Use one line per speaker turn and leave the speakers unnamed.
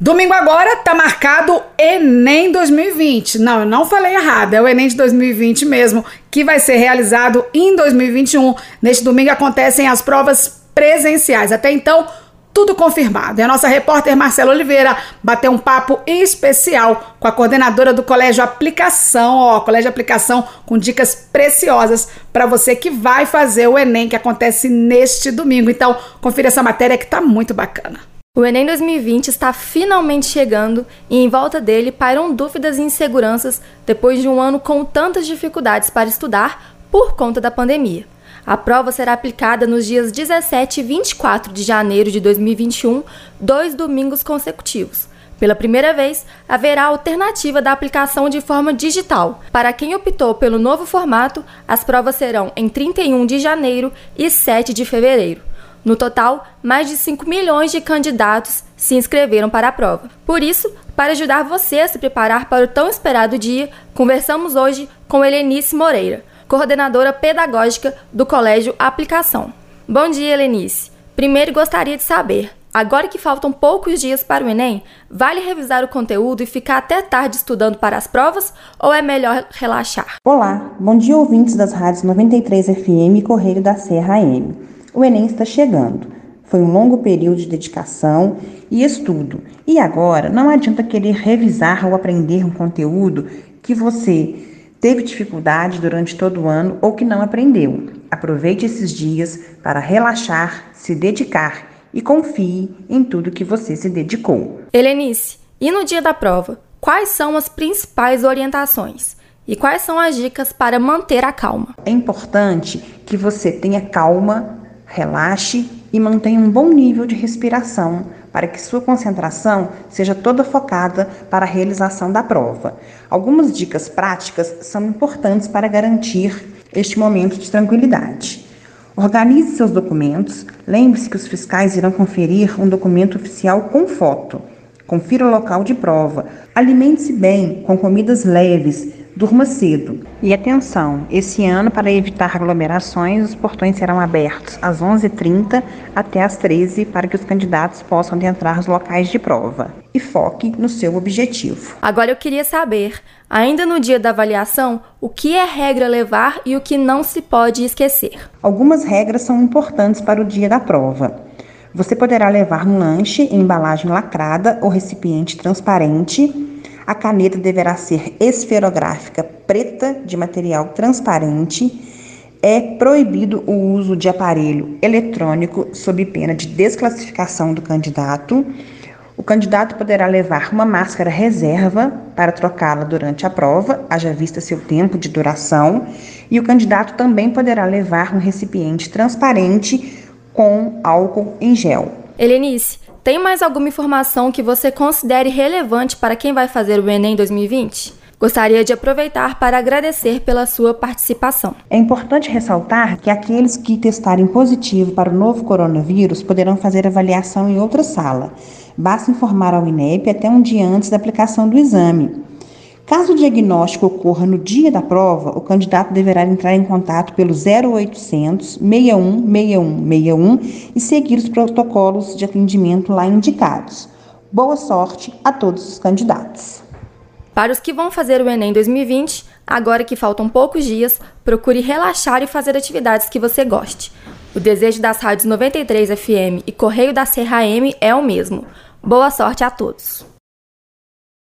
Domingo agora tá marcado Enem 2020. Não, eu não falei errado, é o Enem de 2020 mesmo, que vai ser realizado em 2021. Neste domingo acontecem as provas presenciais. Até então, tudo confirmado. E a nossa repórter Marcela Oliveira bateu um papo especial com a coordenadora do Colégio Aplicação, ó, Colégio Aplicação com dicas preciosas para você que vai fazer o Enem que acontece neste domingo. Então, confira essa matéria que tá muito bacana.
O Enem 2020 está finalmente chegando e em volta dele pairam dúvidas e inseguranças depois de um ano com tantas dificuldades para estudar por conta da pandemia. A prova será aplicada nos dias 17 e 24 de janeiro de 2021, dois domingos consecutivos. Pela primeira vez, haverá alternativa da aplicação de forma digital. Para quem optou pelo novo formato, as provas serão em 31 de janeiro e 7 de fevereiro. No total, mais de 5 milhões de candidatos se inscreveram para a prova. Por isso, para ajudar você a se preparar para o tão esperado dia, conversamos hoje com Helenice Moreira, coordenadora pedagógica do Colégio Aplicação. Bom dia, Helenice. Primeiro gostaria de saber, agora que faltam poucos dias para o Enem, vale revisar o conteúdo e ficar até tarde estudando para as provas ou é melhor relaxar?
Olá, bom dia ouvintes das rádios 93 FM e Correio da Serra AM. O Enem está chegando. Foi um longo período de dedicação e estudo. E agora não adianta querer revisar ou aprender um conteúdo que você teve dificuldade durante todo o ano ou que não aprendeu. Aproveite esses dias para relaxar, se dedicar e confie em tudo que você se dedicou.
Helenice, e no dia da prova, quais são as principais orientações? E quais são as dicas para manter a calma?
É importante que você tenha calma Relaxe e mantenha um bom nível de respiração para que sua concentração seja toda focada para a realização da prova. Algumas dicas práticas são importantes para garantir este momento de tranquilidade. Organize seus documentos. Lembre-se que os fiscais irão conferir um documento oficial com foto. Confira o local de prova. Alimente-se bem com comidas leves Durma cedo. E atenção, esse ano, para evitar aglomerações, os portões serão abertos às 11h30 até às 13 para que os candidatos possam adentrar os locais de prova. E foque no seu objetivo.
Agora eu queria saber, ainda no dia da avaliação, o que é regra levar e o que não se pode esquecer.
Algumas regras são importantes para o dia da prova. Você poderá levar um lanche em embalagem lacrada ou recipiente transparente a caneta deverá ser esferográfica preta de material transparente. É proibido o uso de aparelho eletrônico sob pena de desclassificação do candidato. O candidato poderá levar uma máscara reserva para trocá-la durante a prova, haja vista seu tempo de duração, e o candidato também poderá levar um recipiente transparente com álcool em gel.
Helenice, tem mais alguma informação que você considere relevante para quem vai fazer o Enem 2020? Gostaria de aproveitar para agradecer pela sua participação.
É importante ressaltar que aqueles que testarem positivo para o novo coronavírus poderão fazer avaliação em outra sala. Basta informar ao INEP até um dia antes da aplicação do exame. Caso o diagnóstico ocorra no dia da prova, o candidato deverá entrar em contato pelo 0800 61 61 61 e seguir os protocolos de atendimento lá indicados. Boa sorte a todos os candidatos.
Para os que vão fazer o Enem 2020, agora que faltam poucos dias, procure relaxar e fazer atividades que você goste. O desejo das rádios 93 FM e Correio da Serra M é o mesmo. Boa sorte a todos!